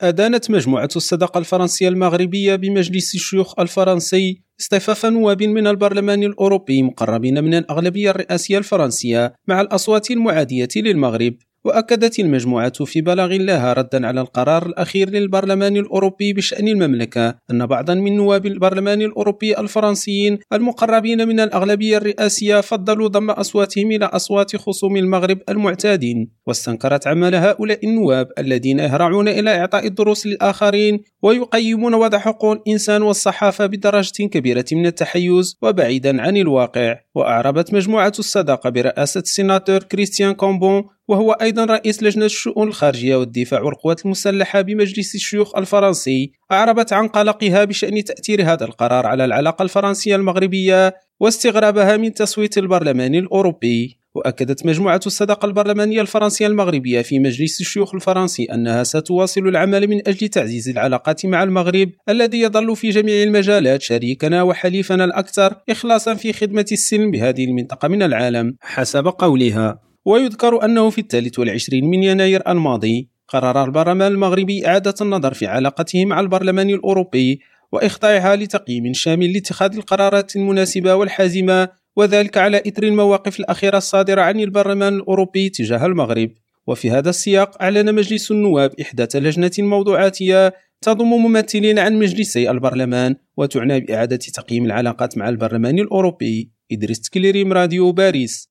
أدانت مجموعة الصداقة الفرنسية المغربية بمجلس الشيوخ الفرنسي اصطفاف نواب من البرلمان الأوروبي مقربين من الأغلبية الرئاسية الفرنسية مع الأصوات المعادية للمغرب. وأكدت المجموعة في بلاغ لها ردا على القرار الأخير للبرلمان الأوروبي بشأن المملكة أن بعضا من نواب البرلمان الأوروبي الفرنسيين المقربين من الأغلبية الرئاسية فضلوا ضم أصواتهم إلى أصوات خصوم المغرب المعتادين واستنكرت عمل هؤلاء النواب الذين يهرعون إلى إعطاء الدروس للآخرين ويقيمون وضع حقوق الإنسان والصحافة بدرجة كبيرة من التحيز وبعيدا عن الواقع. وأعربت مجموعة الصداقة برئاسة السيناتور كريستيان كومبون وهو أيضا رئيس لجنة الشؤون الخارجية والدفاع والقوات المسلحة بمجلس الشيوخ الفرنسي. أعربت عن قلقها بشأن تأثير هذا القرار على العلاقة الفرنسية المغربية واستغرابها من تصويت البرلمان الأوروبي. وأكدت مجموعة الصداقة البرلمانية الفرنسية المغربية في مجلس الشيوخ الفرنسي أنها ستواصل العمل من أجل تعزيز العلاقات مع المغرب الذي يظل في جميع المجالات شريكنا وحليفنا الأكثر إخلاصا في خدمة السلم بهذه المنطقة من العالم. حسب قولها. ويذكر أنه في الثالث والعشرين من يناير الماضي قرر البرلمان المغربي إعادة النظر في علاقته مع البرلمان الأوروبي وإخضاعها لتقييم شامل لاتخاذ القرارات المناسبة والحازمة وذلك على إثر المواقف الأخيرة الصادرة عن البرلمان الأوروبي تجاه المغرب. وفي هذا السياق أعلن مجلس النواب إحداث لجنة موضوعاتية تضم ممثلين عن مجلسي البرلمان وتعنى بإعادة تقييم العلاقات مع البرلمان الأوروبي إدريس تكليريم راديو باريس.